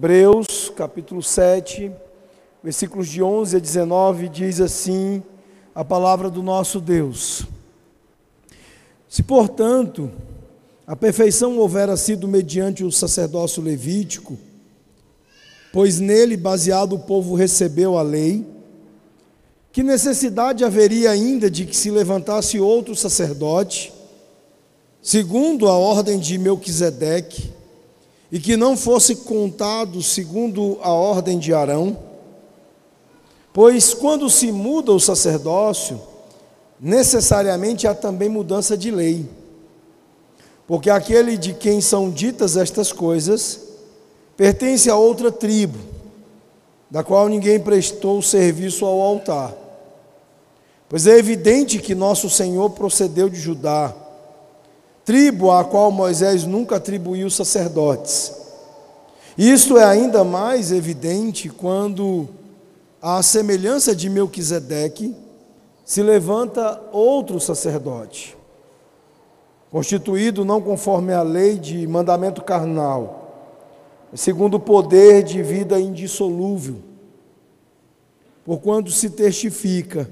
Hebreus capítulo 7, versículos de 11 a 19, diz assim a palavra do nosso Deus. Se, portanto, a perfeição houvera sido mediante o sacerdócio levítico, pois nele baseado o povo recebeu a lei, que necessidade haveria ainda de que se levantasse outro sacerdote, segundo a ordem de Melquisedeque, e que não fosse contado segundo a ordem de Arão? Pois quando se muda o sacerdócio, necessariamente há também mudança de lei. Porque aquele de quem são ditas estas coisas pertence a outra tribo, da qual ninguém prestou serviço ao altar. Pois é evidente que nosso Senhor procedeu de Judá tribo à qual Moisés nunca atribuiu sacerdotes. Isto é ainda mais evidente quando, à semelhança de Melquisedeque, se levanta outro sacerdote, constituído não conforme a lei de mandamento carnal, segundo o poder de vida indissolúvel. Porquanto se testifica,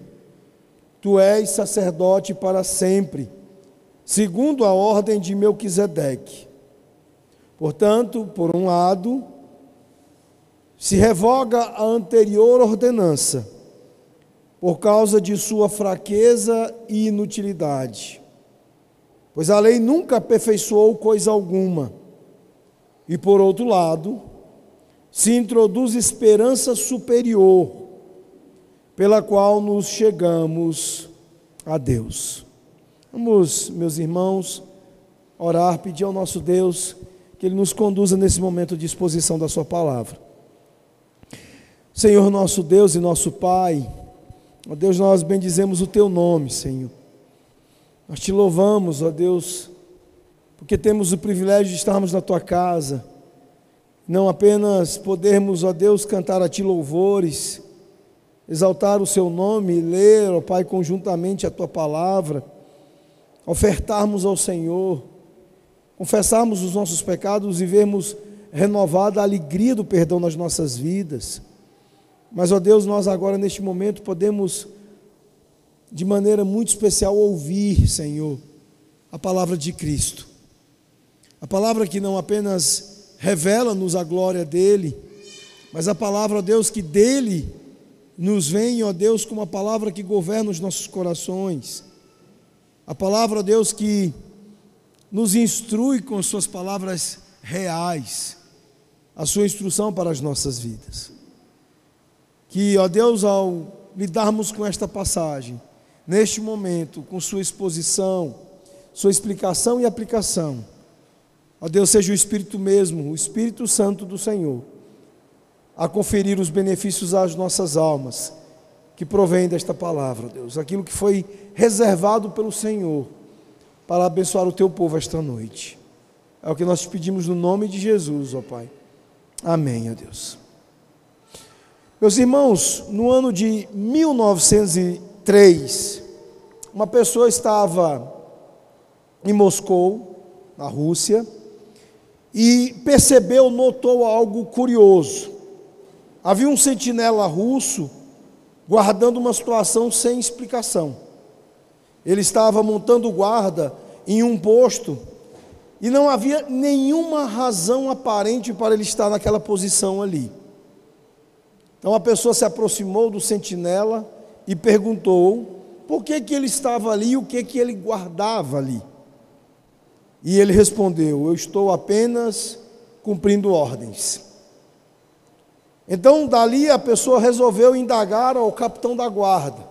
tu és sacerdote para sempre segundo a ordem de Melquisedeque. Portanto, por um lado, se revoga a anterior ordenança, por causa de sua fraqueza e inutilidade. Pois a lei nunca aperfeiçoou coisa alguma. E por outro lado, se introduz esperança superior, pela qual nos chegamos a Deus. Vamos, meus irmãos, orar, pedir ao nosso Deus que Ele nos conduza nesse momento de exposição da Sua palavra. Senhor, nosso Deus e nosso Pai, ó Deus, nós bendizemos o Teu nome, Senhor. Nós te louvamos, ó Deus, porque temos o privilégio de estarmos na Tua casa, não apenas podermos, ó Deus, cantar a Ti louvores, exaltar o Seu nome, ler, ó Pai, conjuntamente a Tua palavra ofertarmos ao Senhor, confessarmos os nossos pecados e vermos renovada a alegria do perdão nas nossas vidas. Mas, ó Deus, nós agora neste momento podemos, de maneira muito especial, ouvir, Senhor, a palavra de Cristo. A palavra que não apenas revela-nos a glória dele, mas a palavra, ó Deus, que dele nos vem, ó Deus, como a palavra que governa os nossos corações. A palavra, Deus, que nos instrui com Suas palavras reais, a Sua instrução para as nossas vidas. Que, ó Deus, ao lidarmos com esta passagem, neste momento, com Sua exposição, Sua explicação e aplicação, ó Deus, seja o Espírito mesmo, o Espírito Santo do Senhor, a conferir os benefícios às nossas almas que provém desta palavra, Deus, aquilo que foi reservado pelo Senhor para abençoar o teu povo esta noite. É o que nós te pedimos no nome de Jesus, ó Pai. Amém, ó Deus. Meus irmãos, no ano de 1903, uma pessoa estava em Moscou, na Rússia, e percebeu, notou algo curioso. Havia um sentinela russo guardando uma situação sem explicação. Ele estava montando guarda em um posto e não havia nenhuma razão aparente para ele estar naquela posição ali. Então a pessoa se aproximou do sentinela e perguntou por que, que ele estava ali e o que, que ele guardava ali. E ele respondeu: Eu estou apenas cumprindo ordens. Então, dali a pessoa resolveu indagar ao capitão da guarda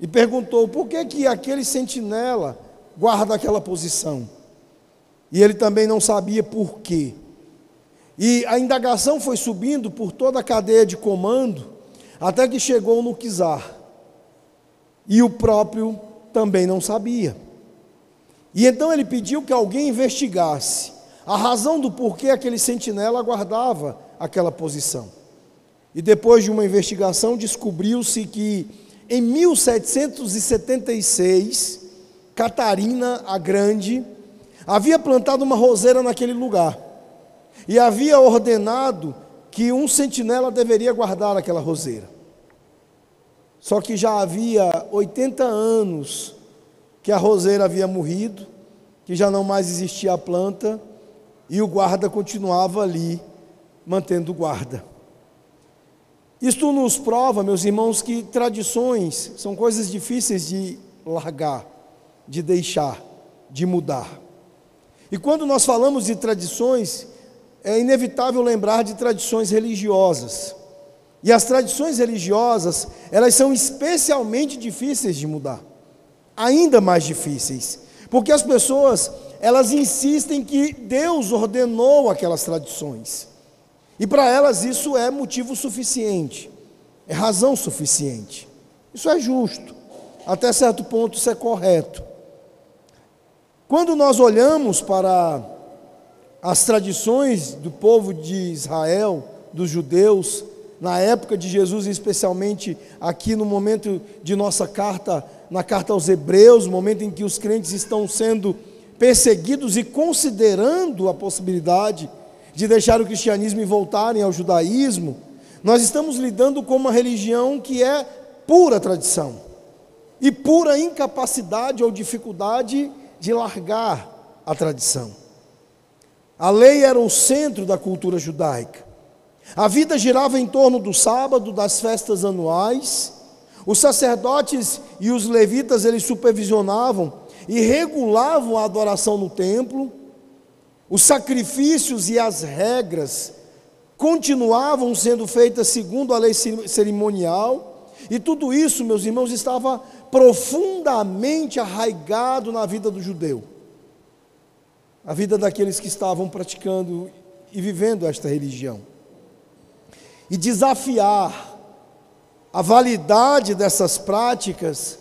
e perguntou por que, que aquele sentinela guarda aquela posição. E ele também não sabia por quê. E a indagação foi subindo por toda a cadeia de comando, até que chegou no czar. E o próprio também não sabia. E então ele pediu que alguém investigasse a razão do porquê aquele sentinela guardava aquela posição. E depois de uma investigação, descobriu-se que em 1776, Catarina a Grande havia plantado uma roseira naquele lugar e havia ordenado que um sentinela deveria guardar aquela roseira. Só que já havia 80 anos que a roseira havia morrido, que já não mais existia a planta, e o guarda continuava ali, mantendo guarda. Isto nos prova, meus irmãos, que tradições são coisas difíceis de largar, de deixar, de mudar. E quando nós falamos de tradições, é inevitável lembrar de tradições religiosas. E as tradições religiosas, elas são especialmente difíceis de mudar. Ainda mais difíceis. Porque as pessoas, elas insistem que Deus ordenou aquelas tradições. E para elas isso é motivo suficiente, é razão suficiente. Isso é justo, até certo ponto isso é correto. Quando nós olhamos para as tradições do povo de Israel, dos judeus, na época de Jesus, especialmente aqui no momento de nossa carta, na carta aos Hebreus, momento em que os crentes estão sendo perseguidos e considerando a possibilidade de deixar o cristianismo e voltarem ao judaísmo, nós estamos lidando com uma religião que é pura tradição e pura incapacidade ou dificuldade de largar a tradição. A lei era o centro da cultura judaica. A vida girava em torno do sábado, das festas anuais. Os sacerdotes e os levitas eles supervisionavam e regulavam a adoração no templo. Os sacrifícios e as regras continuavam sendo feitas segundo a lei cerimonial, e tudo isso, meus irmãos, estava profundamente arraigado na vida do judeu, a vida daqueles que estavam praticando e vivendo esta religião. E desafiar a validade dessas práticas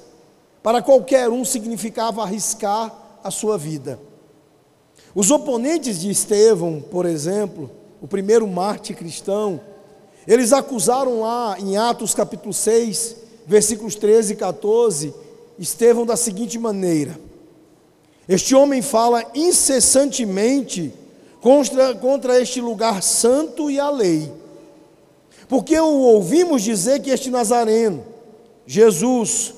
para qualquer um significava arriscar a sua vida. Os oponentes de Estevão, por exemplo, o primeiro mártir cristão, eles acusaram lá em Atos capítulo 6, versículos 13 e 14, Estevão da seguinte maneira: Este homem fala incessantemente contra, contra este lugar santo e a lei, porque o ouvimos dizer que este Nazareno, Jesus,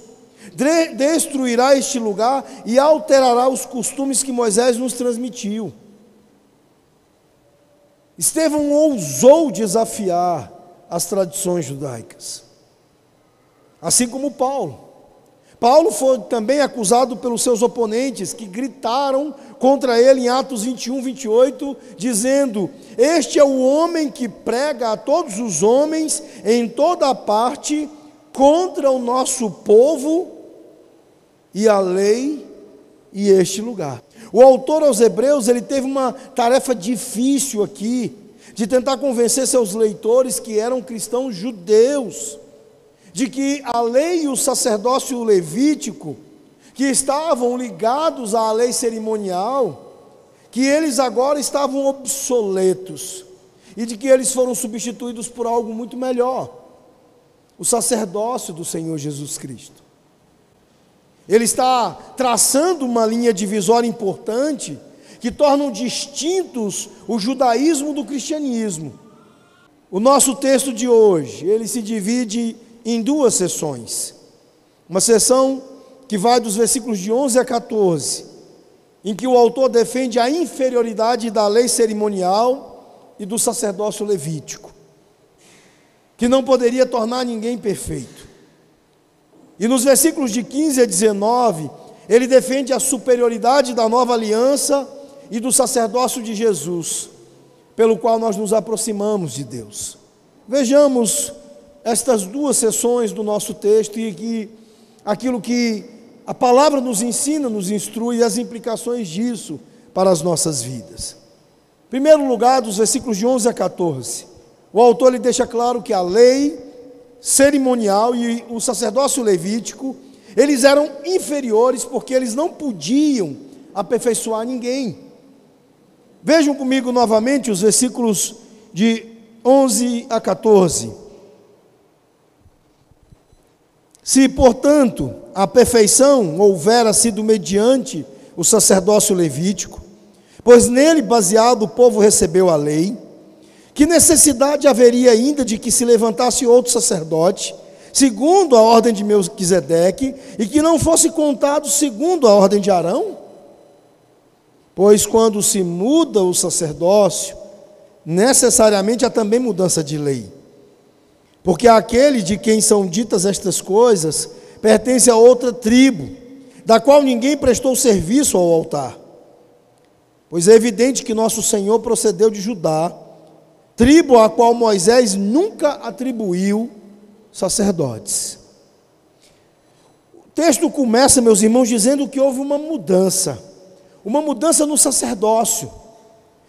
destruirá este lugar e alterará os costumes que Moisés nos transmitiu. Estevão ousou desafiar as tradições judaicas, assim como Paulo. Paulo foi também acusado pelos seus oponentes que gritaram contra ele em Atos 21, 28, dizendo: Este é o homem que prega a todos os homens em toda a parte contra o nosso povo e a lei e este lugar. O autor aos Hebreus, ele teve uma tarefa difícil aqui, de tentar convencer seus leitores que eram cristãos judeus, de que a lei e o sacerdócio levítico, que estavam ligados à lei cerimonial, que eles agora estavam obsoletos e de que eles foram substituídos por algo muito melhor, o sacerdócio do Senhor Jesus Cristo. Ele está traçando uma linha divisória importante que tornam distintos o judaísmo do cristianismo. O nosso texto de hoje, ele se divide em duas sessões. Uma sessão que vai dos versículos de 11 a 14, em que o autor defende a inferioridade da lei cerimonial e do sacerdócio levítico, que não poderia tornar ninguém perfeito. E nos versículos de 15 a 19, ele defende a superioridade da nova aliança e do sacerdócio de Jesus, pelo qual nós nos aproximamos de Deus. Vejamos estas duas sessões do nosso texto e que aquilo que a palavra nos ensina, nos instrui e as implicações disso para as nossas vidas. Em primeiro lugar, dos versículos de 11 a 14, o autor lhe deixa claro que a lei cerimonial e o sacerdócio levítico, eles eram inferiores porque eles não podiam aperfeiçoar ninguém. Vejam comigo novamente os versículos de 11 a 14. Se, portanto, a perfeição houvera sido mediante o sacerdócio levítico, pois nele baseado o povo recebeu a lei, Que necessidade haveria ainda de que se levantasse outro sacerdote, segundo a ordem de Melquisedeque, e que não fosse contado segundo a ordem de Arão? Pois quando se muda o sacerdócio, necessariamente há também mudança de lei. Porque aquele de quem são ditas estas coisas pertence a outra tribo, da qual ninguém prestou serviço ao altar. Pois é evidente que nosso Senhor procedeu de Judá, tribo a qual Moisés nunca atribuiu sacerdotes. O texto começa, meus irmãos, dizendo que houve uma mudança, uma mudança no sacerdócio,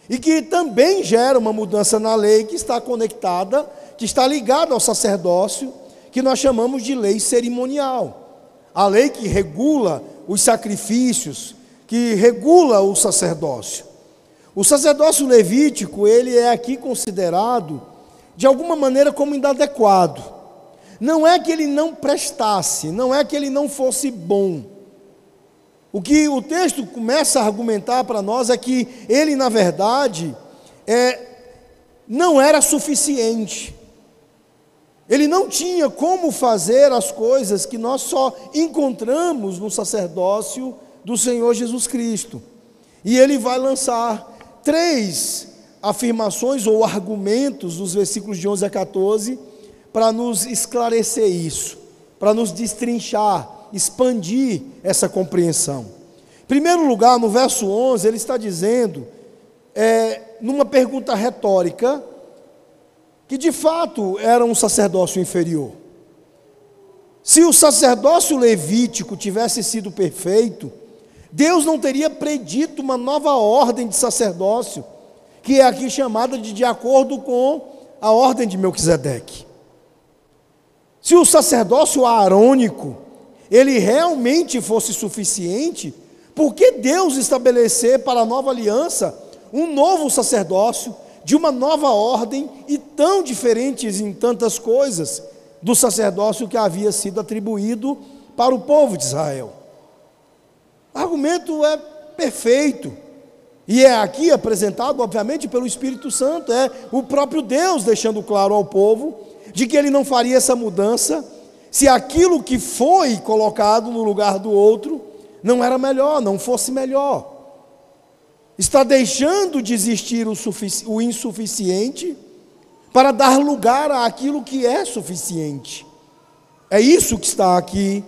e que também gera uma mudança na lei que está conectada, que está ligada ao sacerdócio, que nós chamamos de lei cerimonial. A lei que regula os sacrifícios, que regula o sacerdócio. O sacerdócio levítico, ele é aqui considerado de alguma maneira como inadequado. Não é que ele não prestasse, não é que ele não fosse bom. O que o texto começa a argumentar para nós é que ele, na verdade, é, não era suficiente. Ele não tinha como fazer as coisas que nós só encontramos no sacerdócio do Senhor Jesus Cristo. E ele vai lançar três afirmações ou argumentos dos versículos de 11 a 14 para nos esclarecer isso, para nos destrinchar, expandir essa compreensão. Em primeiro lugar, no verso 11, ele está dizendo, é, numa pergunta retórica, que de fato era um sacerdócio inferior. Se o sacerdócio levítico tivesse sido perfeito, Deus não teria predito uma nova ordem de sacerdócio, que é aqui chamada de de acordo com a ordem de Melquisedeque. Se o sacerdócio arônico, ele realmente fosse suficiente, por que Deus estabelecer para a nova aliança um novo sacerdócio, de uma nova ordem e tão diferentes em tantas coisas do sacerdócio que havia sido atribuído para o povo de Israel? Argumento é perfeito. E é aqui apresentado, obviamente, pelo Espírito Santo, é o próprio Deus deixando claro ao povo de que ele não faria essa mudança se aquilo que foi colocado no lugar do outro não era melhor, não fosse melhor. Está deixando de existir o, o insuficiente para dar lugar àquilo que é suficiente. É isso que está aqui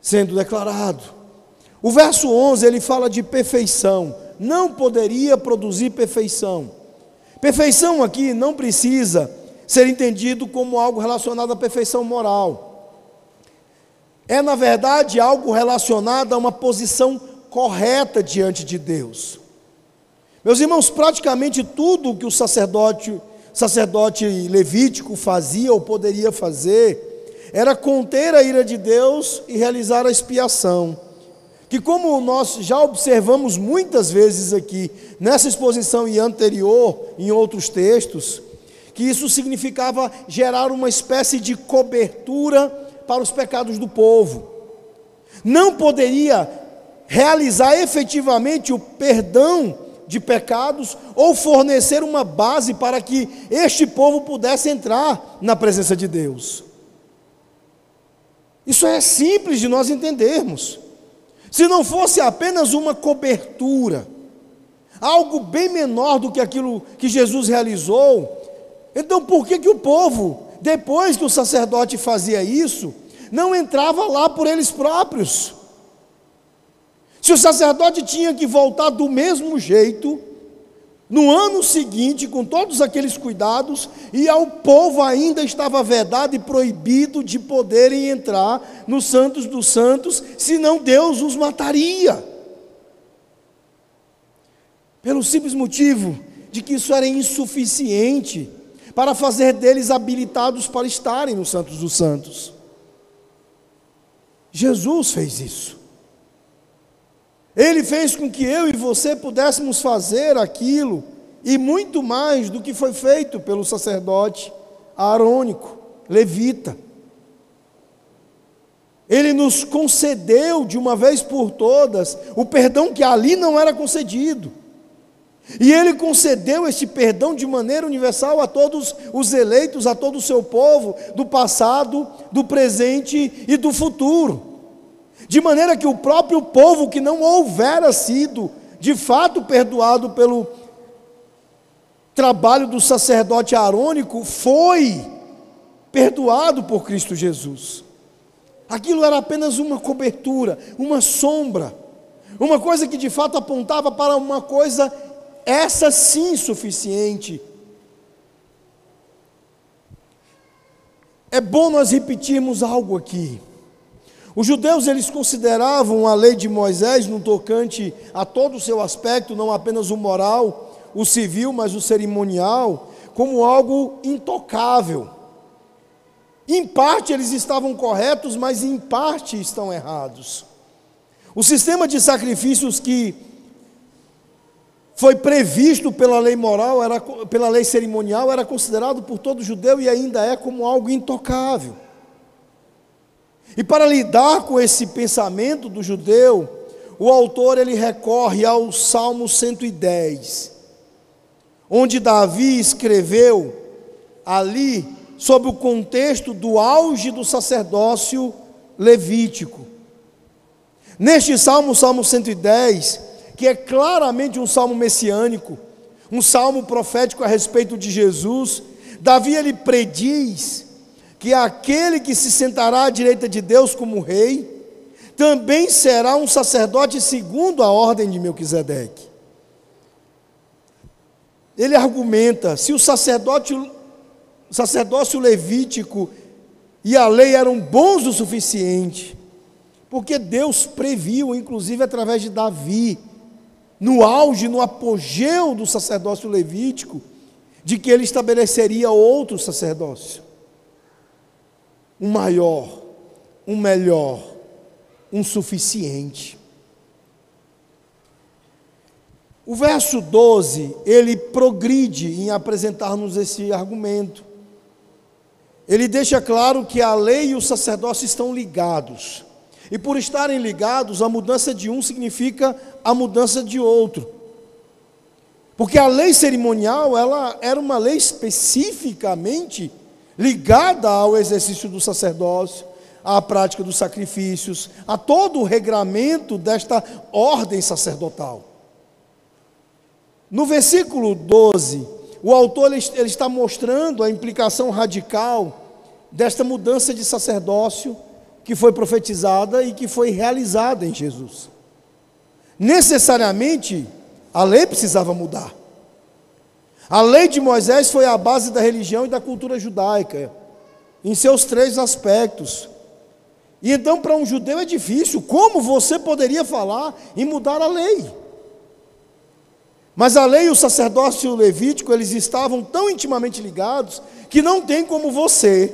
sendo declarado. O verso 11 ele fala de perfeição. Não poderia produzir perfeição. Perfeição aqui não precisa ser entendido como algo relacionado à perfeição moral. É, na verdade, algo relacionado a uma posição correta diante de Deus. Meus irmãos, praticamente tudo que o sacerdote, sacerdote levítico fazia ou poderia fazer era conter a ira de Deus e realizar a expiação que, como nós já observamos muitas vezes aqui, nessa exposição e anterior, em outros textos, que isso significava gerar uma espécie de cobertura para os pecados do povo. Não poderia realizar efetivamente o perdão de pecados ou fornecer uma base para que este povo pudesse entrar na presença de Deus. Isso é simples de nós entendermos. Se não fosse apenas uma cobertura, algo bem menor do que aquilo que Jesus realizou, então por que, que o povo, depois que o sacerdote fazia isso, não entrava lá por eles próprios? Se o sacerdote tinha que voltar do mesmo jeito, no ano seguinte, com todos aqueles cuidados, e ao povo ainda estava vedado e proibido de poderem entrar nos Santos dos Santos, senão Deus os mataria. Pelo simples motivo de que isso era insuficiente para fazer deles habilitados para estarem nos Santos dos Santos. Jesus fez isso. Ele fez com que eu e você pudéssemos fazer aquilo e muito mais do que foi feito pelo sacerdote arônico, levita. Ele nos concedeu de uma vez por todas o perdão que ali não era concedido. E ele concedeu este perdão de maneira universal a todos os eleitos, a todo o seu povo, do passado, do presente e do futuro. De maneira que o próprio povo que não houvera sido de fato perdoado pelo trabalho do sacerdote arônico foi perdoado por Cristo Jesus. Aquilo era apenas uma cobertura, uma sombra, uma coisa que de fato apontava para uma coisa essa sim suficiente. É bom nós repetirmos algo aqui. Os judeus eles consideravam a lei de Moisés no tocante a todo o seu aspecto, não apenas o moral, o civil, mas o cerimonial, como algo intocável. Em parte eles estavam corretos, mas em parte estão errados. O sistema de sacrifícios que foi previsto pela lei moral, era, pela lei cerimonial, era considerado por todo judeu e ainda é como algo intocável. E para lidar com esse pensamento do judeu, o autor ele recorre ao Salmo 110, onde Davi escreveu ali sob o contexto do auge do sacerdócio levítico. Neste salmo, Salmo 110, que é claramente um salmo messiânico, um salmo profético a respeito de Jesus, Davi ele prediz que aquele que se sentará à direita de Deus como rei, também será um sacerdote segundo a ordem de Melquisedeque. Ele argumenta: se o sacerdote, o sacerdócio levítico e a lei eram bons o suficiente, porque Deus previu, inclusive através de Davi, no auge, no apogeu do sacerdócio levítico, de que ele estabeleceria outro sacerdócio, um maior, um melhor, um suficiente. O verso 12, ele progride em apresentar-nos esse argumento. Ele deixa claro que a lei e o sacerdócio estão ligados. E por estarem ligados, a mudança de um significa a mudança de outro. Porque a lei cerimonial, ela era uma lei especificamente ligada ao exercício do sacerdócio, à prática dos sacrifícios, a todo o regramento desta ordem sacerdotal. No versículo 12, o autor ele, está mostrando a implicação radical desta mudança de sacerdócio que foi profetizada e que foi realizada em Jesus. Necessariamente, a lei precisava mudar. A lei de Moisés foi a base da religião e da cultura judaica, em seus três aspectos. E então, para um judeu é difícil. Como você poderia falar em mudar a lei? Mas a lei e o sacerdócio levítico, eles estavam tão intimamente ligados que não tem como você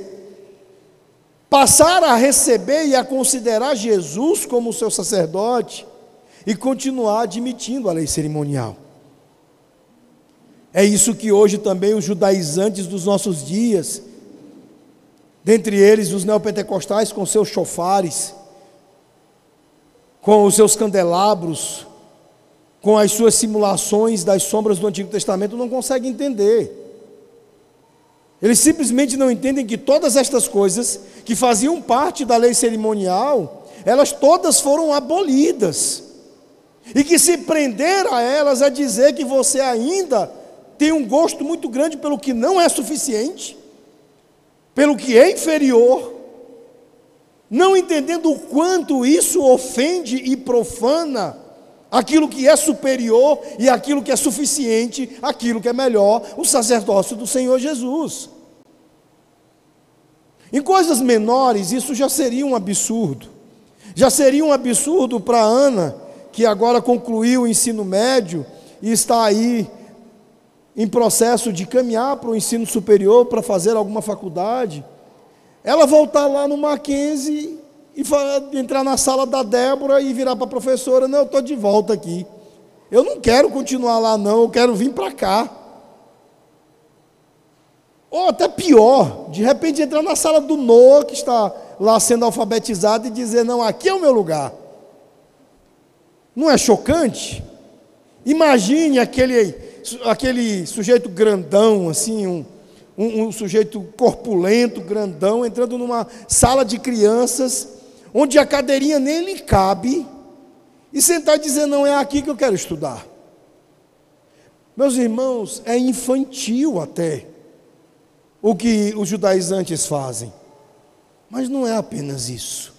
passar a receber e a considerar Jesus como seu sacerdote e continuar admitindo a lei cerimonial. É isso que hoje também os judaizantes dos nossos dias, dentre eles os neopentecostais com seus chofares, com os seus candelabros, com as suas simulações das sombras do Antigo Testamento, não conseguem entender. Eles simplesmente não entendem que todas estas coisas que faziam parte da lei cerimonial, elas todas foram abolidas. E que se prender a elas é dizer que você ainda tem um gosto muito grande pelo que não é suficiente, pelo que é inferior, não entendendo o quanto isso ofende e profana aquilo que é superior e aquilo que é suficiente, aquilo que é melhor, o sacerdócio do Senhor Jesus. Em coisas menores, isso já seria um absurdo. Já seria um absurdo para Ana, que agora concluiu o ensino médio e está aí em processo de caminhar para o ensino superior para fazer alguma faculdade. Ela voltar lá no Mackenzie e entrar na sala da Débora e virar para a professora: Não, eu estou de volta aqui. Eu não quero continuar lá, não, eu quero vir para cá. Ou até pior, de repente entrar na sala do Noah, que está lá sendo alfabetizado, e dizer: Não, aqui é o meu lugar. Não é chocante? Imagine aquele, aquele sujeito grandão, assim, um, um, um sujeito corpulento, grandão, entrando numa sala de crianças, onde a cadeirinha nem lhe cabe, e sentar e dizer: Não é aqui que eu quero estudar. Meus irmãos, é infantil até o que os judaizantes fazem. Mas não é apenas isso.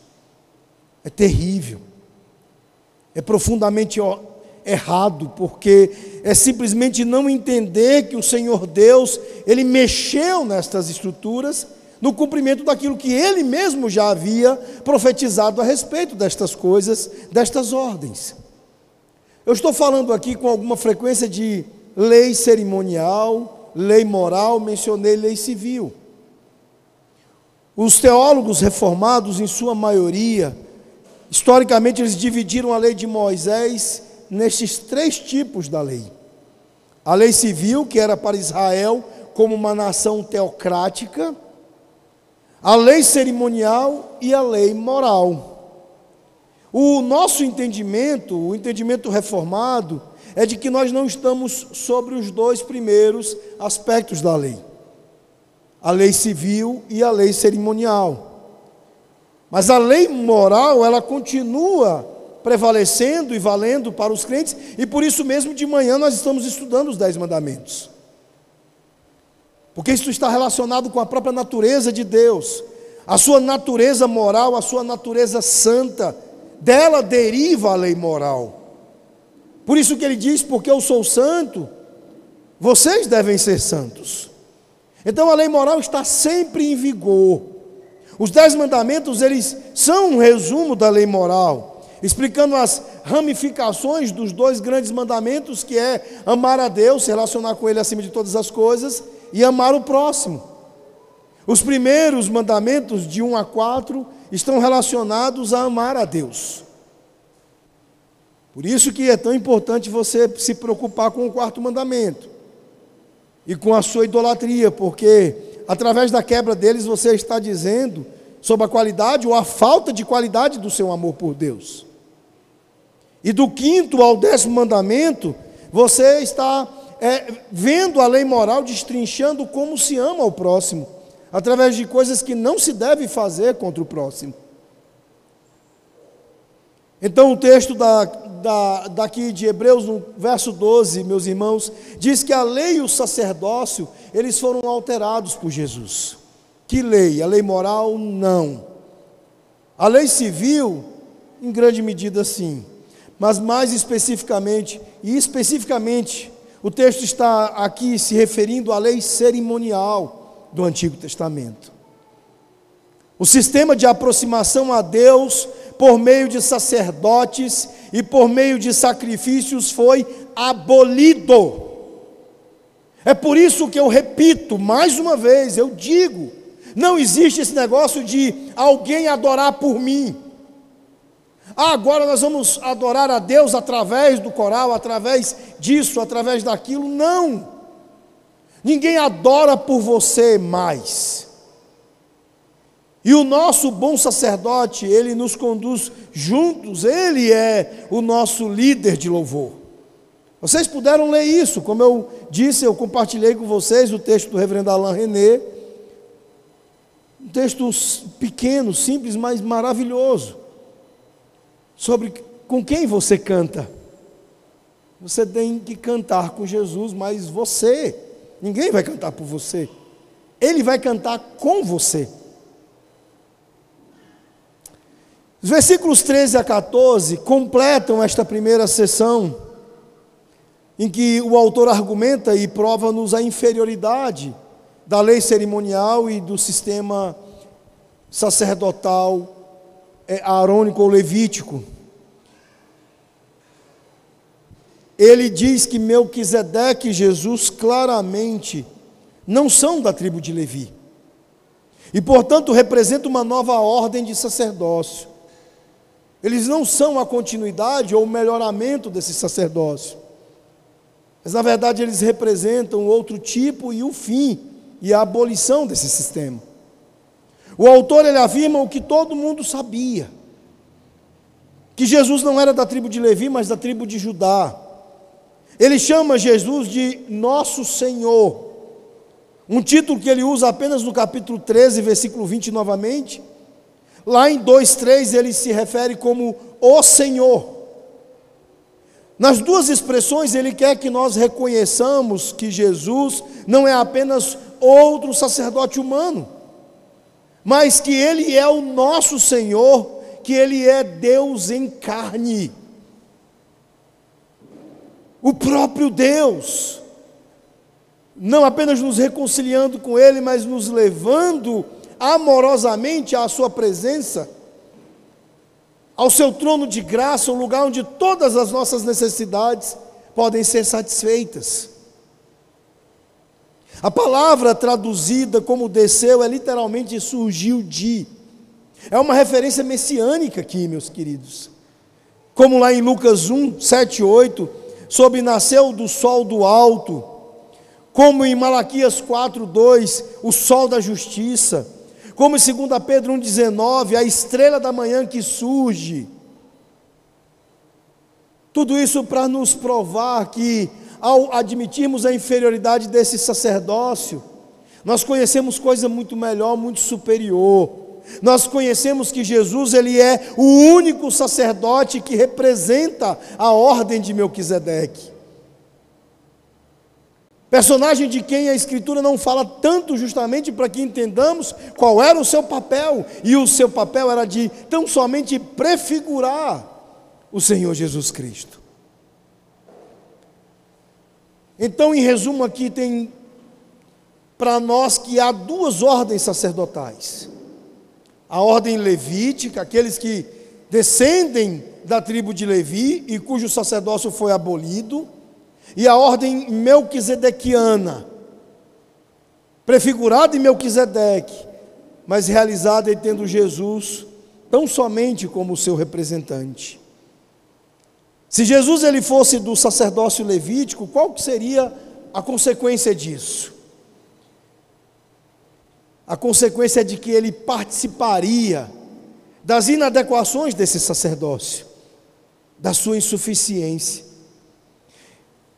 É terrível. É profundamente errado, porque é simplesmente não entender que o Senhor Deus, ele mexeu nestas estruturas no cumprimento daquilo que ele mesmo já havia profetizado a respeito destas coisas, destas ordens. Eu estou falando aqui com alguma frequência de lei cerimonial, lei moral, mencionei lei civil. Os teólogos reformados, em sua maioria, historicamente eles dividiram a lei de Moisés nestes três tipos da lei. A lei civil, que era para Israel como uma nação teocrática, a lei cerimonial e a lei moral. O nosso entendimento, o entendimento reformado, é de que nós não estamos sobre os dois primeiros aspectos da lei: a lei civil e a lei cerimonial. Mas a lei moral, ela continua prevalecendo e valendo para os crentes, e por isso mesmo de manhã nós estamos estudando os Dez Mandamentos. Porque isso está relacionado com a própria natureza de Deus, a sua natureza moral, a sua natureza santa, dela deriva a lei moral. Por isso que ele diz: porque eu sou santo, vocês devem ser santos. Então a lei moral está sempre em vigor. Os dez mandamentos, eles são um resumo da lei moral explicando as ramificações dos dois grandes mandamentos, que é amar a Deus, se relacionar com Ele acima de todas as coisas, e amar o próximo. Os primeiros mandamentos, de 1 a 4, estão relacionados a amar a Deus. Por isso que é tão importante você se preocupar com o quarto mandamento e com a sua idolatria, porque através da quebra deles você está dizendo sobre a qualidade ou a falta de qualidade do seu amor por Deus. E do quinto ao décimo mandamento, você está é, vendo a lei moral destrinchando como se ama ao próximo, através de coisas que não se deve fazer contra o próximo. Então, o texto da, da, daqui de Hebreus, no verso 12, meus irmãos, diz que a lei e o sacerdócio, eles foram alterados por Jesus. Que lei? A lei moral? Não. A lei civil, em grande medida, sim mas mais especificamente, e especificamente, o texto está aqui se referindo à lei cerimonial do Antigo Testamento. O sistema de aproximação a Deus por meio de sacerdotes e por meio de sacrifícios foi abolido. É por isso que eu repito mais uma vez, eu digo, não existe esse negócio de alguém adorar por mim. Agora nós vamos adorar a Deus através do coral, através disso, através daquilo. Não. Ninguém adora por você mais. E o nosso bom sacerdote, ele nos conduz juntos, ele é o nosso líder de louvor. Vocês puderam ler isso, como eu disse, eu compartilhei com vocês o texto do reverendo Alain René. Um texto pequeno, simples, mas maravilhoso sobre com quem você canta. Você tem que cantar com Jesus, mas você, ninguém vai cantar por você. Ele vai cantar com você. Os versículos 13 a 14 completam esta primeira sessão, em que o autor argumenta e prova-nos a inferioridade da lei cerimonial e do sistema sacerdotal arônico ou levítico. Ele diz que Melquisedeque e Jesus claramente não são da tribo de Levi. E, portanto, representam uma nova ordem de sacerdócio. Eles não são a continuidade ou o melhoramento desse sacerdócio. Mas, na verdade, eles representam outro tipo e o fim e a abolição desse sistema. O autor ele afirma o que todo mundo sabia: que Jesus não era da tribo de Levi, mas da tribo de Judá. Ele chama Jesus de Nosso Senhor. Um título que ele usa apenas no capítulo 13, versículo 20 novamente. Lá em 2,3 ele se refere como o Senhor. Nas duas expressões, ele quer que nós reconheçamos que Jesus não é apenas outro sacerdote humano, mas que ele é o nosso Senhor, que ele é Deus em carne. O próprio Deus, não apenas nos reconciliando com ele, mas nos levando amorosamente à sua presença ao seu trono de graça, o lugar onde todas as nossas necessidades podem ser satisfeitas. A palavra traduzida como desceu é literalmente surgiu de. É uma referência messiânica aqui, meus queridos. Como lá em Lucas 1, 7 e 8, sobre nasceu do sol do alto, como em Malaquias 4, 2, o sol da justiça como em 2 Pedro 1,19, a estrela da manhã que surge. Tudo isso para nos provar que, ao admitirmos a inferioridade desse sacerdócio, nós conhecemos coisa muito melhor, muito superior. Nós conhecemos que Jesus ele é o único sacerdote que representa a ordem de Melquisedeque. Personagem de quem a Escritura não fala tanto, justamente para que entendamos qual era o seu papel, e o seu papel era de tão somente prefigurar o Senhor Jesus Cristo. Então, em resumo, aqui tem para nós que há duas ordens sacerdotais: a ordem levítica, aqueles que descendem da tribo de Levi e cujo sacerdócio foi abolido e a ordem melquisedequiana, prefigurada em Melquisedeque, mas realizada em tendo Jesus tão somente como seu representante. Se Jesus ele fosse do sacerdócio levítico, qual seria a consequência disso? A consequência é de que ele participaria das inadequações desse sacerdócio, da sua insuficiência.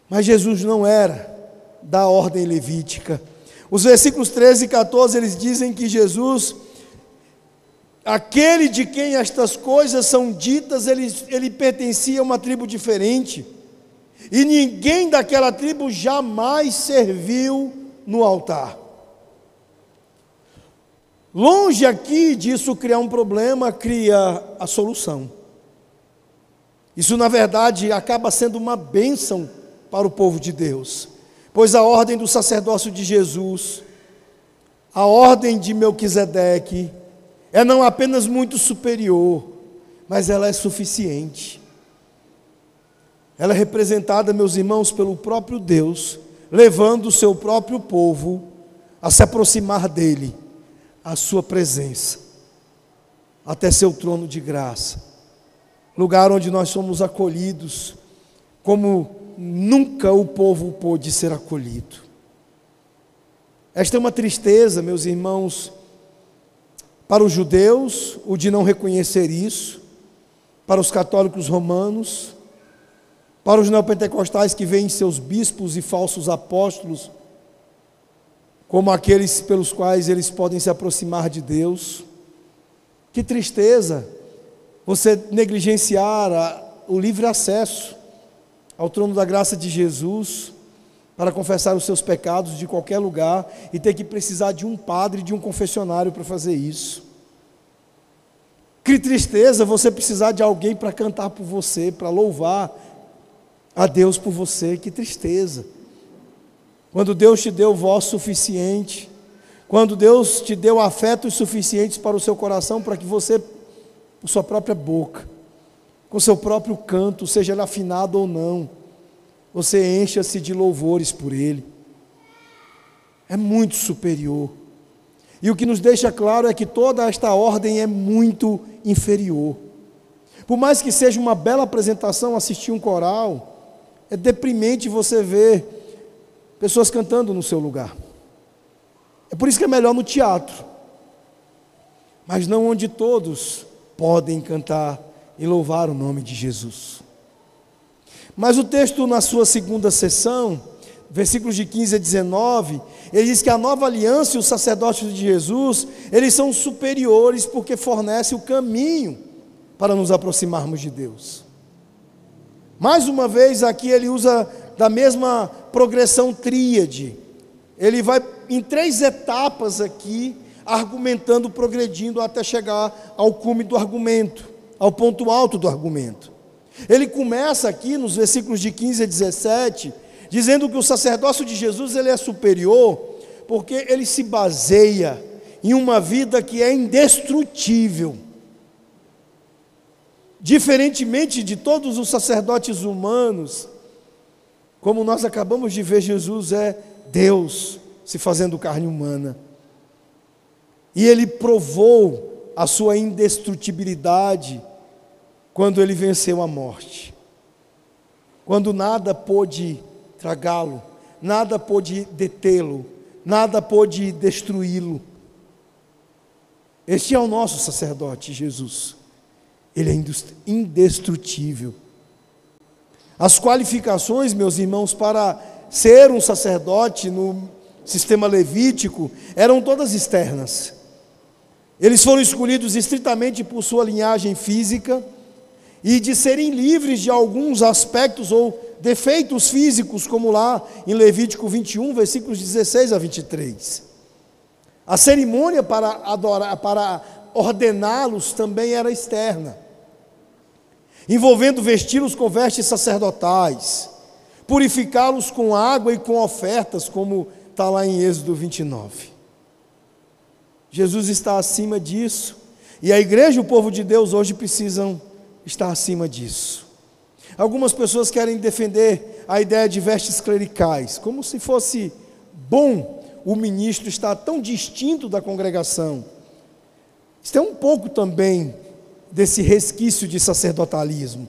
Mas Jesus não era da ordem levítica. Os versículos 13 e 14 eles dizem que Jesus, aquele de quem estas coisas são ditas, ele, ele pertencia a uma tribo diferente. E ninguém daquela tribo jamais serviu no altar. Longe aqui disso criar um problema, cria a solução. Isso, na verdade, acaba sendo uma bênção para o povo de Deus. Pois a ordem do sacerdócio de Jesus, a ordem de Melquisedeque, é não apenas muito superior, mas ela é suficiente. Ela é representada, meus irmãos, pelo próprio Deus, levando o seu próprio povo a se aproximar dele, à sua presença, até seu trono de graça, lugar onde nós somos acolhidos como nunca o povo pôde ser acolhido. Esta é uma tristeza, meus irmãos, para os judeus, o de não reconhecer isso, para os católicos romanos, para os neopentecostais que veem seus bispos e falsos apóstolos como aqueles pelos quais eles podem se aproximar de Deus. Que tristeza você negligenciar a, o livre acesso ao trono da graça de Jesus para confessar os seus pecados de qualquer lugar e ter que precisar de um padre, de um confessionário para fazer isso. Que tristeza você precisar de alguém para cantar por você, para louvar a Deus por você, que tristeza. Quando Deus te deu voz suficiente, quando Deus te deu afetos suficientes para o seu coração, para que você, por sua própria boca, com seu próprio canto, seja ele afinado ou não, você encha-se de louvores por ele. É muito superior. E o que nos deixa claro é que toda esta ordem é muito inferior. Por mais que seja uma bela apresentação assistir um coral, é deprimente você ver pessoas cantando no seu lugar. É por isso que é melhor no teatro, mas não onde todos podem cantar e louvar o nome de Jesus. Mas o texto, na sua segunda sessão, versículos de 15 a 19, ele diz que a nova aliança e os sacerdotes de Jesus, eles são superiores porque fornecem o caminho para nos aproximarmos de Deus. Mais uma vez, aqui ele usa da mesma progressão tríade. Ele vai em três etapas aqui, argumentando, progredindo até chegar ao cume do argumento, ao ponto alto do argumento. Ele começa aqui nos versículos de 15 a 17, dizendo que o sacerdócio de Jesus ele é superior, porque ele se baseia em uma vida que é indestrutível. Diferentemente de todos os sacerdotes humanos, como nós acabamos de ver, Jesus é Deus se fazendo carne humana. E ele provou a sua indestrutibilidade quando ele venceu a morte. Quando nada pôde tragá-lo, nada pôde detê-lo, nada pôde destruí-lo. Este é o nosso sacerdote, Jesus. Ele é indestrutível. As qualificações, meus irmãos, para ser um sacerdote no sistema levítico eram todas externas. Eles foram escolhidos estritamente por sua linhagem física e de serem livres de alguns aspectos ou defeitos físicos, como lá em Levítico 21, versículos 16 a 23. A cerimônia para adorar, para ordená-los também era externa, envolvendo vesti-los com vestes sacerdotais, purificá-los com água e com ofertas, como está lá em Êxodo 29. Jesus está acima disso, e a igreja e o povo de Deus hoje precisam estar acima disso. Algumas pessoas querem defender a ideia de vestes clericais, como se fosse bom o ministro estar tão distinto da congregação. Isso é um pouco também desse resquício de sacerdotalismo.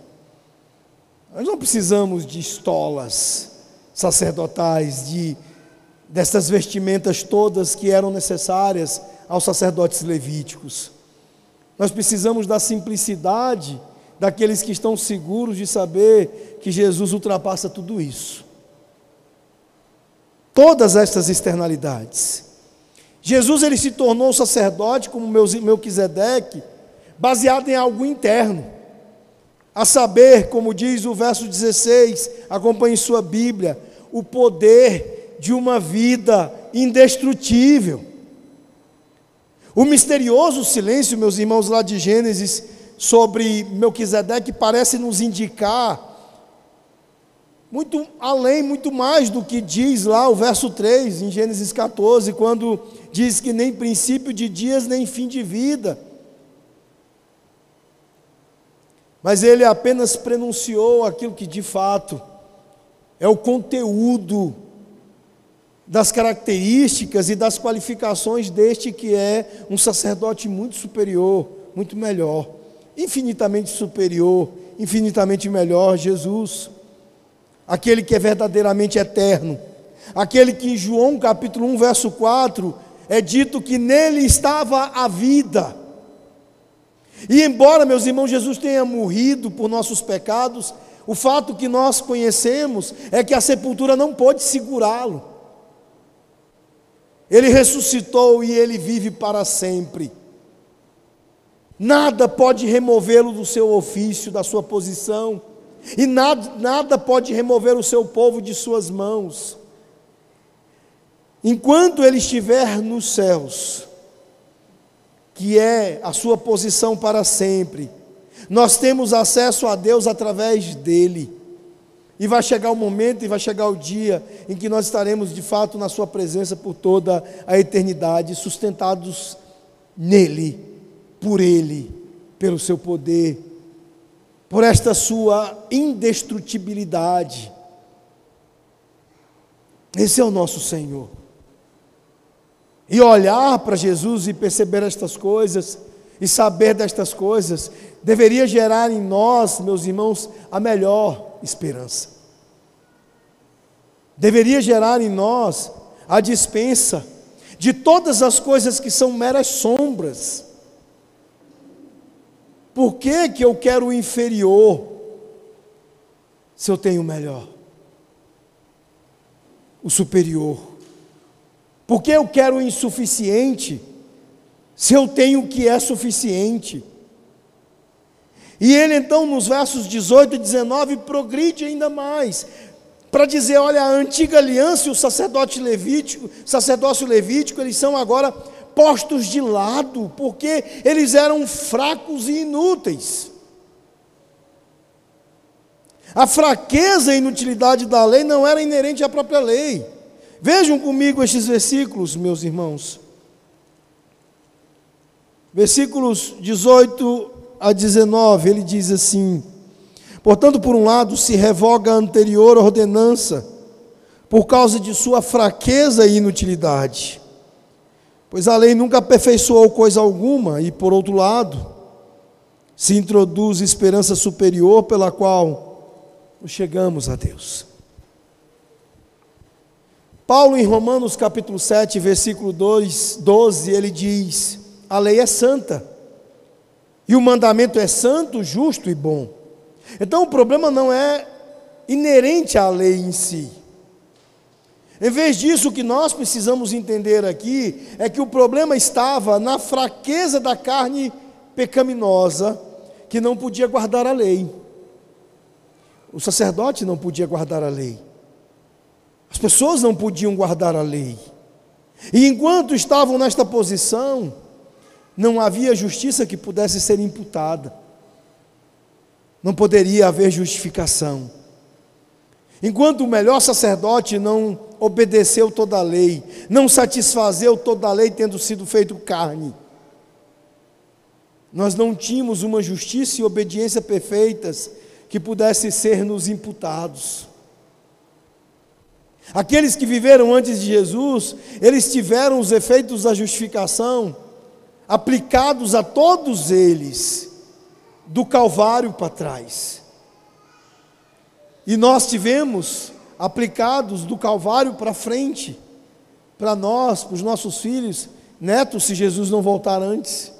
Nós não precisamos de estolas sacerdotais, de dessas vestimentas todas que eram necessárias aos sacerdotes levíticos. Nós precisamos da simplicidade daqueles que estão seguros de saber que Jesus ultrapassa tudo isso. Todas estas externalidades. Jesus ele se tornou sacerdote como Melquisedeque, baseado em algo interno. A saber, como diz o verso 16, acompanhe sua Bíblia, o poder de uma vida indestrutível. O misterioso silêncio, meus irmãos, lá de Gênesis, sobre Melquisedeque parece nos indicar muito além, muito mais do que diz lá o verso 3 em Gênesis 14, quando diz que nem princípio de dias, nem fim de vida. Mas ele apenas prenunciou aquilo que de fato é o conteúdo das características e das qualificações deste que é um sacerdote muito superior, muito melhor infinitamente superior, infinitamente melhor, Jesus. Aquele que é verdadeiramente eterno. Aquele que em João capítulo 1, verso 4, é dito que nele estava a vida. E embora, meus irmãos, Jesus tenha morrido por nossos pecados, o fato que nós conhecemos é que a sepultura não pôde segurá-lo. Ele ressuscitou e ele vive para sempre. Nada pode removê-lo do seu ofício, da sua posição, e nada, nada pode remover o seu povo de suas mãos. Enquanto ele estiver nos céus, que é a sua posição para sempre, nós temos acesso a Deus através dele. E vai chegar o momento e vai chegar o dia em que nós estaremos de fato na Sua presença por toda a eternidade, sustentados nele por Ele, pelo seu poder, por esta sua indestrutibilidade. Esse é o nosso Senhor. E olhar para Jesus e perceber estas coisas, e saber destas coisas, deveria gerar em nós, meus irmãos, a melhor esperança. Deveria gerar em nós a dispensa de todas as coisas que são meras sombras por que, que eu quero o inferior? se eu tenho o melhor, o superior? Por que eu quero o insuficiente se eu tenho o que é suficiente? E ele então, nos versos 18 e 19, progride ainda mais, para dizer: olha, a antiga aliança e o sacerdote levítico, sacerdócio levítico, eles são agora postos de lado, porque eles eram fracos e inúteis. A fraqueza e inutilidade da lei não era inerente à própria lei. Vejam comigo estes versículos, meus irmãos. Versículos 18 a 19, ele diz assim: Portanto, por um lado, se revoga a anterior ordenança, por causa de sua fraqueza e inutilidade pois a lei nunca aperfeiçoou coisa alguma, e por outro lado, se introduz esperança superior pela qual chegamos a Deus. Paulo, em Romanos capítulo 7, versículo 2, 12, ele diz: A lei é santa, e o mandamento é santo, justo e bom. Então o problema não é inerente à lei em si, em vez disso, o que nós precisamos entender aqui é que o problema estava na fraqueza da carne pecaminosa, que não podia guardar a lei. O sacerdote não podia guardar a lei. As pessoas não podiam guardar a lei. E enquanto estavam nesta posição, não havia justiça que pudesse ser imputada. Não poderia haver justificação. Enquanto o melhor sacerdote não obedeceu toda a lei, não satisfazeu toda a lei tendo sido feito carne, nós não tínhamos uma justiça e obediência perfeitas que pudessem ser nos imputados. Aqueles que viveram antes de Jesus, eles tiveram os efeitos da justificação aplicados a todos eles, do Calvário para trás. E nós tivemos aplicados do Calvário para frente, para nós, para os nossos filhos, netos, se Jesus não voltar antes.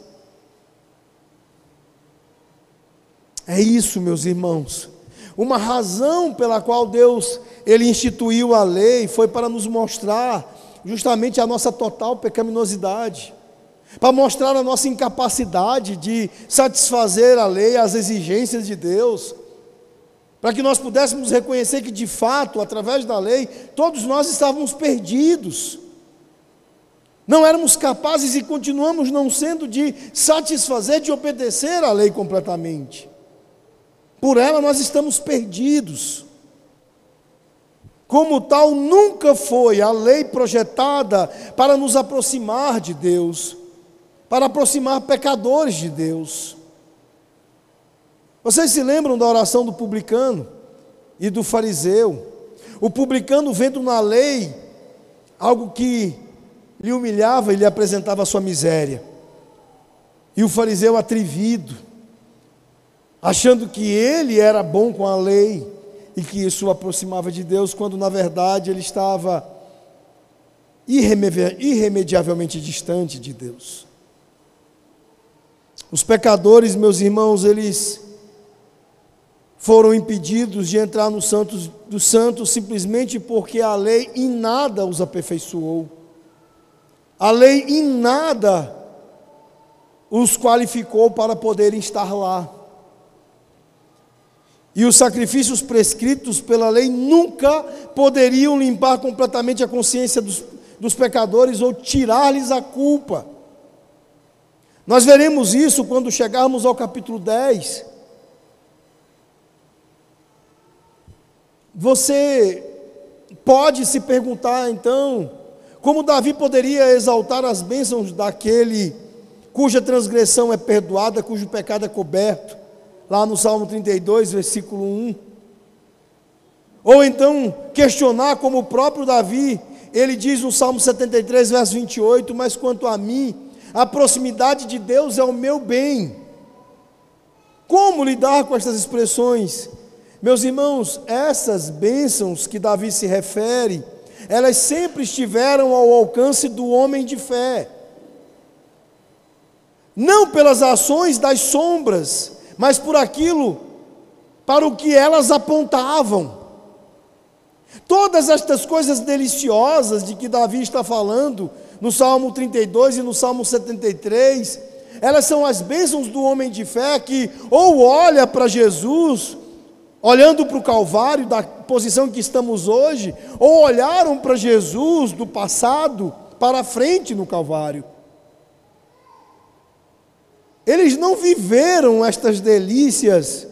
É isso, meus irmãos. Uma razão pela qual Deus ele instituiu a lei foi para nos mostrar justamente a nossa total pecaminosidade, para mostrar a nossa incapacidade de satisfazer a lei, as exigências de Deus para que nós pudéssemos reconhecer que, de fato, através da lei, todos nós estávamos perdidos. Não éramos capazes e continuamos não sendo de satisfazer, de obedecer à lei completamente. Por ela nós estamos perdidos. Como tal, nunca foi a lei projetada para nos aproximar de Deus, para aproximar pecadores de Deus. Vocês se lembram da oração do publicano e do fariseu? O publicano vendo na lei algo que lhe humilhava e lhe apresentava a sua miséria. E o fariseu atrevido, achando que ele era bom com a lei e que isso o aproximava de Deus, quando na verdade ele estava irremediavelmente distante de Deus. Os pecadores, meus irmãos, eles foram impedidos de entrar no Santos dos Santos simplesmente porque a lei em nada os aperfeiçoou. A lei em nada os qualificou para poderem estar lá. E os sacrifícios prescritos pela lei nunca poderiam limpar completamente a consciência dos, dos pecadores ou tirar-lhes a culpa. Nós veremos isso quando chegarmos ao capítulo 10 Você pode se perguntar então, como Davi poderia exaltar as bênçãos daquele cuja transgressão é perdoada, cujo pecado é coberto, lá no Salmo 32, versículo 1. Ou então questionar como o próprio Davi, ele diz no Salmo 73, verso 28, mas quanto a mim, a proximidade de Deus é o meu bem. Como lidar com essas expressões? Meus irmãos, essas bênçãos que Davi se refere, elas sempre estiveram ao alcance do homem de fé. Não pelas ações das sombras, mas por aquilo para o que elas apontavam. Todas estas coisas deliciosas de que Davi está falando, no Salmo 32 e no Salmo 73, elas são as bênçãos do homem de fé que ou olha para Jesus, olhando para o Calvário, da posição que estamos hoje, ou olharam para Jesus do passado para frente no Calvário. Eles não viveram estas delícias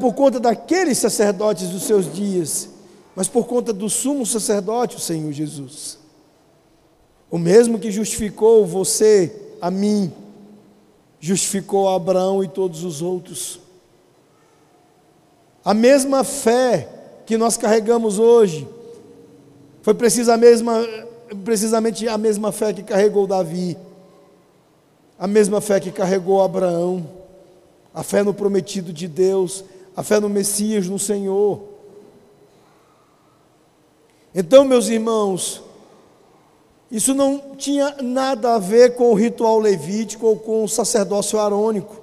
por conta daqueles sacerdotes dos seus dias, mas por conta do sumo sacerdote, o Senhor Jesus. O mesmo que justificou você, a mim, justificou a Abraão e todos os outros. A mesma fé que nós carregamos hoje foi precisa a mesma, precisamente a mesma fé que carregou Davi, a mesma fé que carregou Abraão, a fé no prometido de Deus, a fé no Messias, no Senhor. Então, meus irmãos, isso não tinha nada a ver com o ritual levítico ou com o sacerdócio arônico.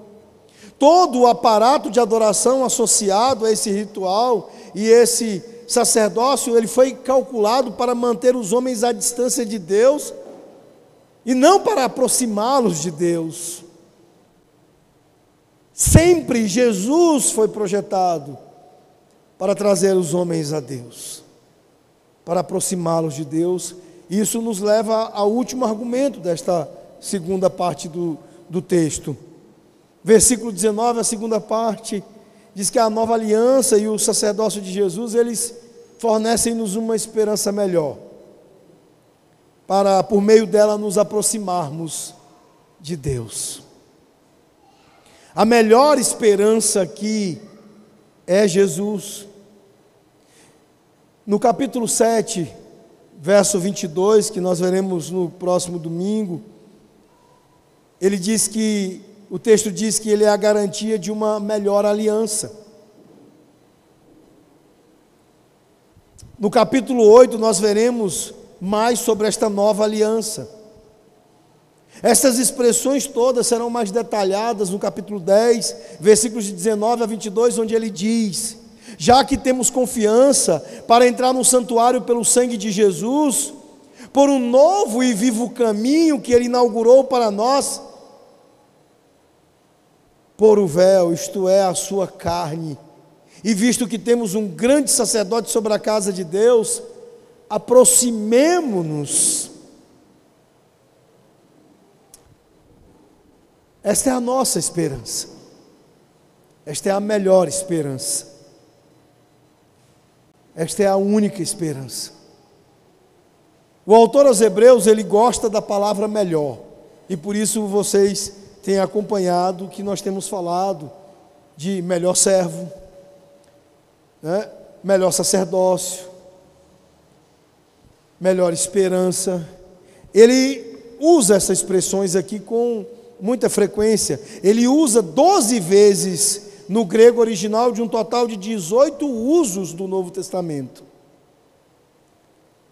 Todo o aparato de adoração associado a esse ritual e esse sacerdócio, ele foi calculado para manter os homens à distância de Deus e não para aproximá-los de Deus. Sempre Jesus foi projetado para trazer os homens a Deus, para aproximá-los de Deus. Isso nos leva ao último argumento desta segunda parte do, do texto. Versículo 19, a segunda parte, diz que a nova aliança e o sacerdócio de Jesus, eles fornecem-nos uma esperança melhor, para por meio dela nos aproximarmos de Deus. A melhor esperança aqui é Jesus. No capítulo 7, verso 22, que nós veremos no próximo domingo, ele diz que, o texto diz que ele é a garantia de uma melhor aliança. No capítulo 8, nós veremos mais sobre esta nova aliança. Essas expressões todas serão mais detalhadas no capítulo 10, versículos de 19 a 22, onde ele diz: Já que temos confiança para entrar no santuário pelo sangue de Jesus, por um novo e vivo caminho que ele inaugurou para nós, por o véu, isto é, a sua carne e visto que temos um grande sacerdote sobre a casa de Deus, aproximemo-nos. Esta é a nossa esperança. Esta é a melhor esperança. Esta é a única esperança. O autor aos Hebreus, ele gosta da palavra melhor. E por isso vocês têm acompanhado que nós temos falado de melhor servo, né? melhor sacerdócio, melhor esperança. Ele usa essas expressões aqui com muita frequência. Ele usa 12 vezes no grego original, de um total de 18 usos do Novo Testamento.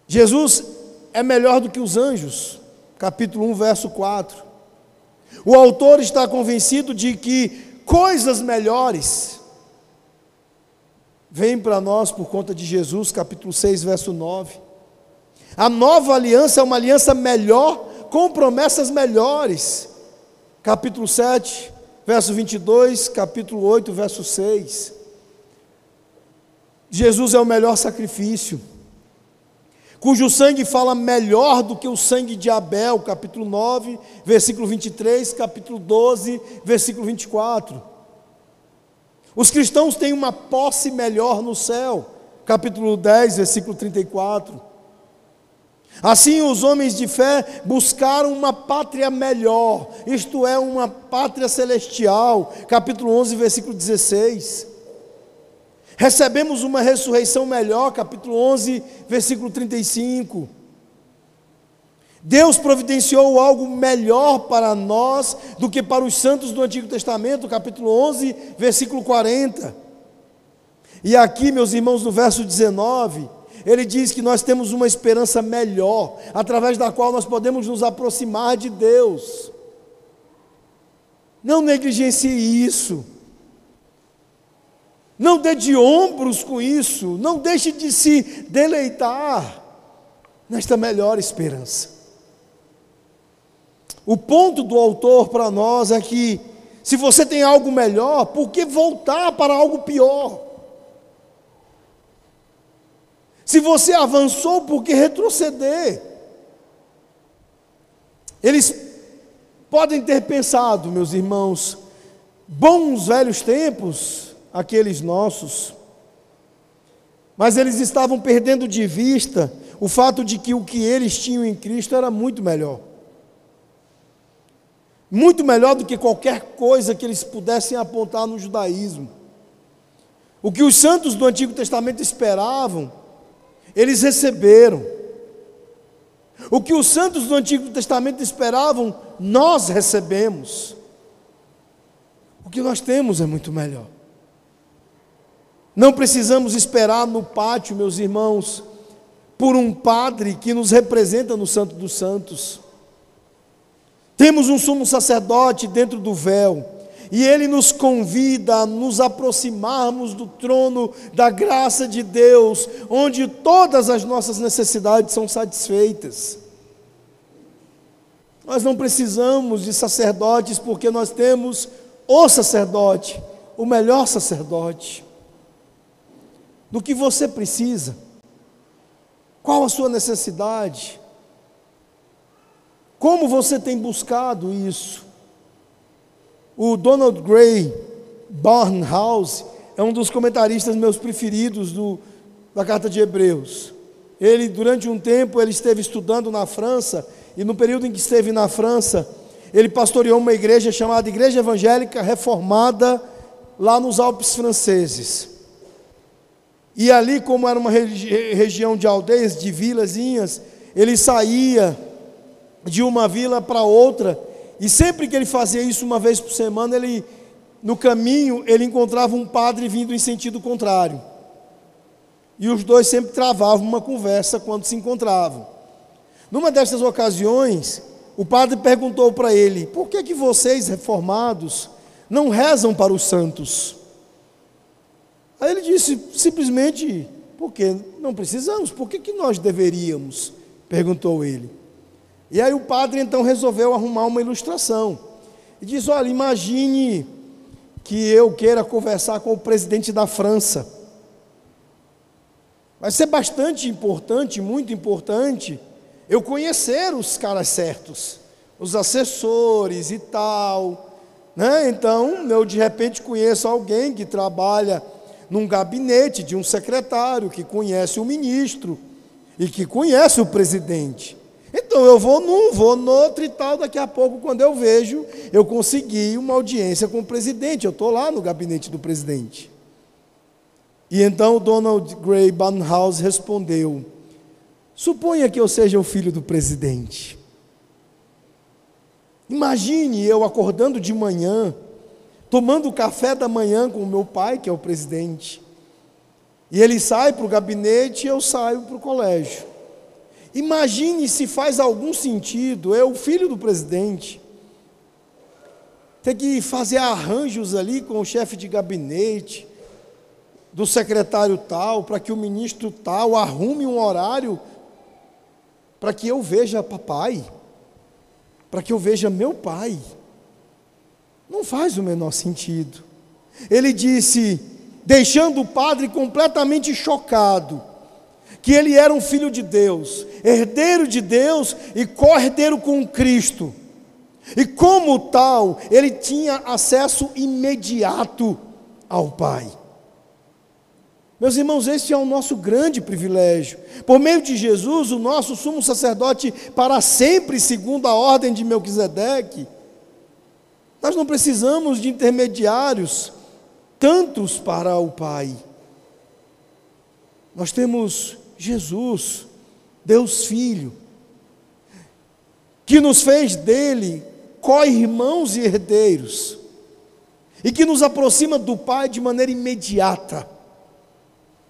Jesus é melhor do que os anjos, capítulo 1, verso 4. O autor está convencido de que coisas melhores vem para nós por conta de Jesus, capítulo 6, verso 9. A nova aliança é uma aliança melhor, com promessas melhores. Capítulo 7, verso 22, capítulo 8, verso 6. Jesus é o melhor sacrifício, cujo sangue fala melhor do que o sangue de Abel, capítulo 9, versículo 23, capítulo 12, versículo 24. Os cristãos têm uma posse melhor no céu. Capítulo 10, versículo 34. Assim, os homens de fé buscaram uma pátria melhor, isto é, uma pátria celestial. Capítulo 11, versículo 16. Recebemos uma ressurreição melhor, capítulo 11, versículo 35. Deus providenciou algo melhor para nós do que para os santos do Antigo Testamento, capítulo 11, versículo 40. E aqui, meus irmãos, no verso 19, ele diz que nós temos uma esperança melhor, através da qual nós podemos nos aproximar de Deus. Não negligencie isso. Não dê de ombros com isso, não deixe de se deleitar nesta melhor esperança. O ponto do autor para nós é que, se você tem algo melhor, por que voltar para algo pior? Se você avançou, por que retroceder? Eles podem ter pensado, meus irmãos, bons velhos tempos, aqueles nossos, mas eles estavam perdendo de vista o fato de que o que eles tinham em Cristo era muito melhor. Muito melhor do que qualquer coisa que eles pudessem apontar no judaísmo. O que os santos do Antigo Testamento esperavam, eles receberam. O que os santos do Antigo Testamento esperavam, nós recebemos. O que nós temos é muito melhor. Não precisamos esperar no pátio, meus irmãos, por um padre que nos representa no Santo dos Santos. Temos um sumo sacerdote dentro do véu, e ele nos convida a nos aproximarmos do trono da graça de Deus, onde todas as nossas necessidades são satisfeitas. Nós não precisamos de sacerdotes porque nós temos o sacerdote, o melhor sacerdote. Do que você precisa? Qual a sua necessidade? Como você tem buscado isso? O Donald Gray Barnhouse é um dos comentaristas meus preferidos do, da carta de Hebreus. Ele, durante um tempo, ele esteve estudando na França, e no período em que esteve na França, ele pastoreou uma igreja chamada Igreja Evangélica Reformada, lá nos Alpes franceses. E ali, como era uma regi região de aldeias, de vilazinhas, ele saía de uma vila para outra, e sempre que ele fazia isso uma vez por semana, ele no caminho ele encontrava um padre vindo em sentido contrário. E os dois sempre travavam uma conversa quando se encontravam. Numa destas ocasiões, o padre perguntou para ele: "Por que que vocês reformados não rezam para os santos?" Aí ele disse simplesmente: "Porque não precisamos. Por que que nós deveríamos?" perguntou ele. E aí o padre então resolveu arrumar uma ilustração. E diz: Olha, imagine que eu queira conversar com o presidente da França. Vai ser bastante importante, muito importante, eu conhecer os caras certos, os assessores e tal. Né? Então, eu de repente conheço alguém que trabalha num gabinete de um secretário, que conhece o ministro e que conhece o presidente. Então eu vou num, vou no outro e tal, daqui a pouco, quando eu vejo, eu consegui uma audiência com o presidente, eu estou lá no gabinete do presidente. E então Donald Gray Barnhouse respondeu: Suponha que eu seja o filho do presidente. Imagine eu acordando de manhã, tomando café da manhã com o meu pai, que é o presidente. E ele sai para o gabinete e eu saio para o colégio. Imagine se faz algum sentido, o filho do presidente, ter que fazer arranjos ali com o chefe de gabinete, do secretário tal, para que o ministro tal arrume um horário para que eu veja papai, para que eu veja meu pai. Não faz o menor sentido. Ele disse, deixando o padre completamente chocado, que ele era um filho de Deus, herdeiro de Deus e co-herdeiro com Cristo. E como tal, ele tinha acesso imediato ao Pai. Meus irmãos, esse é o nosso grande privilégio. Por meio de Jesus, o nosso sumo sacerdote para sempre, segundo a ordem de Melquisedeque, nós não precisamos de intermediários, tantos para o Pai. Nós temos Jesus, Deus Filho, que nos fez dele co-irmãos e herdeiros, e que nos aproxima do Pai de maneira imediata.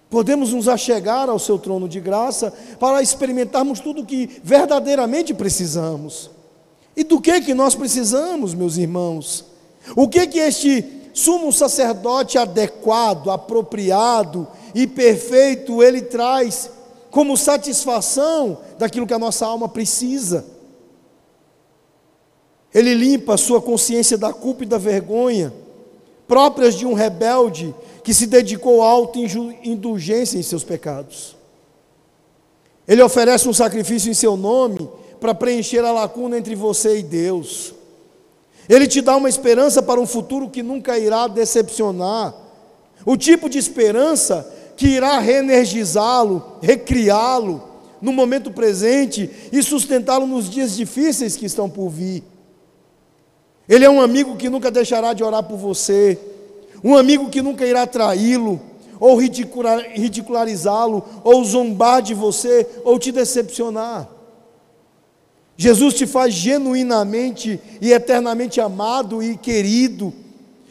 Podemos nos achegar ao seu trono de graça para experimentarmos tudo o que verdadeiramente precisamos. E do que que nós precisamos, meus irmãos? O que que este sumo sacerdote adequado, apropriado e perfeito ele traz como satisfação daquilo que a nossa alma precisa. Ele limpa a sua consciência da culpa e da vergonha, próprias de um rebelde que se dedicou à autoindulgência em seus pecados. Ele oferece um sacrifício em seu nome para preencher a lacuna entre você e Deus. Ele te dá uma esperança para um futuro que nunca irá decepcionar. O tipo de esperança que irá reenergizá-lo, recriá-lo no momento presente e sustentá-lo nos dias difíceis que estão por vir. Ele é um amigo que nunca deixará de orar por você, um amigo que nunca irá traí-lo, ou ridicularizá-lo, ou zombar de você, ou te decepcionar. Jesus te faz genuinamente e eternamente amado e querido,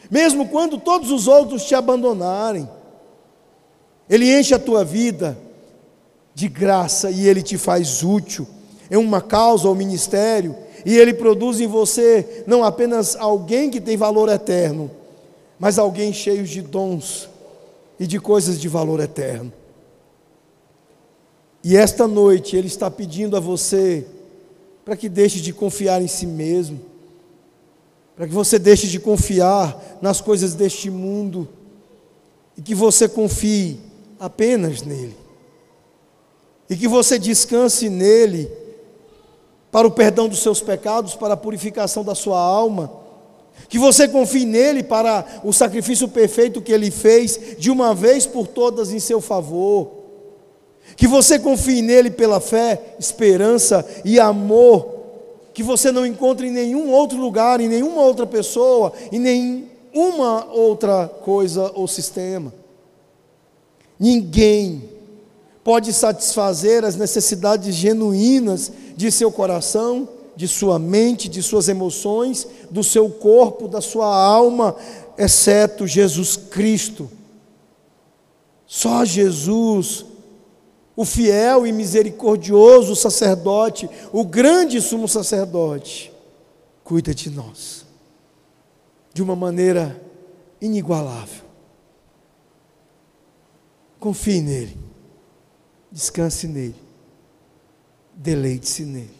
mesmo quando todos os outros te abandonarem. Ele enche a tua vida de graça e ele te faz útil em uma causa ou ministério, e ele produz em você não apenas alguém que tem valor eterno, mas alguém cheio de dons e de coisas de valor eterno. E esta noite ele está pedindo a você para que deixe de confiar em si mesmo, para que você deixe de confiar nas coisas deste mundo e que você confie apenas nele. E que você descanse nele para o perdão dos seus pecados, para a purificação da sua alma. Que você confie nele para o sacrifício perfeito que ele fez de uma vez por todas em seu favor. Que você confie nele pela fé, esperança e amor que você não encontre em nenhum outro lugar, em nenhuma outra pessoa, em nenhuma outra coisa ou sistema. Ninguém pode satisfazer as necessidades genuínas de seu coração, de sua mente, de suas emoções, do seu corpo, da sua alma, exceto Jesus Cristo. Só Jesus, o fiel e misericordioso sacerdote, o grande sumo sacerdote, cuida de nós de uma maneira inigualável. Confie nele, descanse nele, deleite-se nele.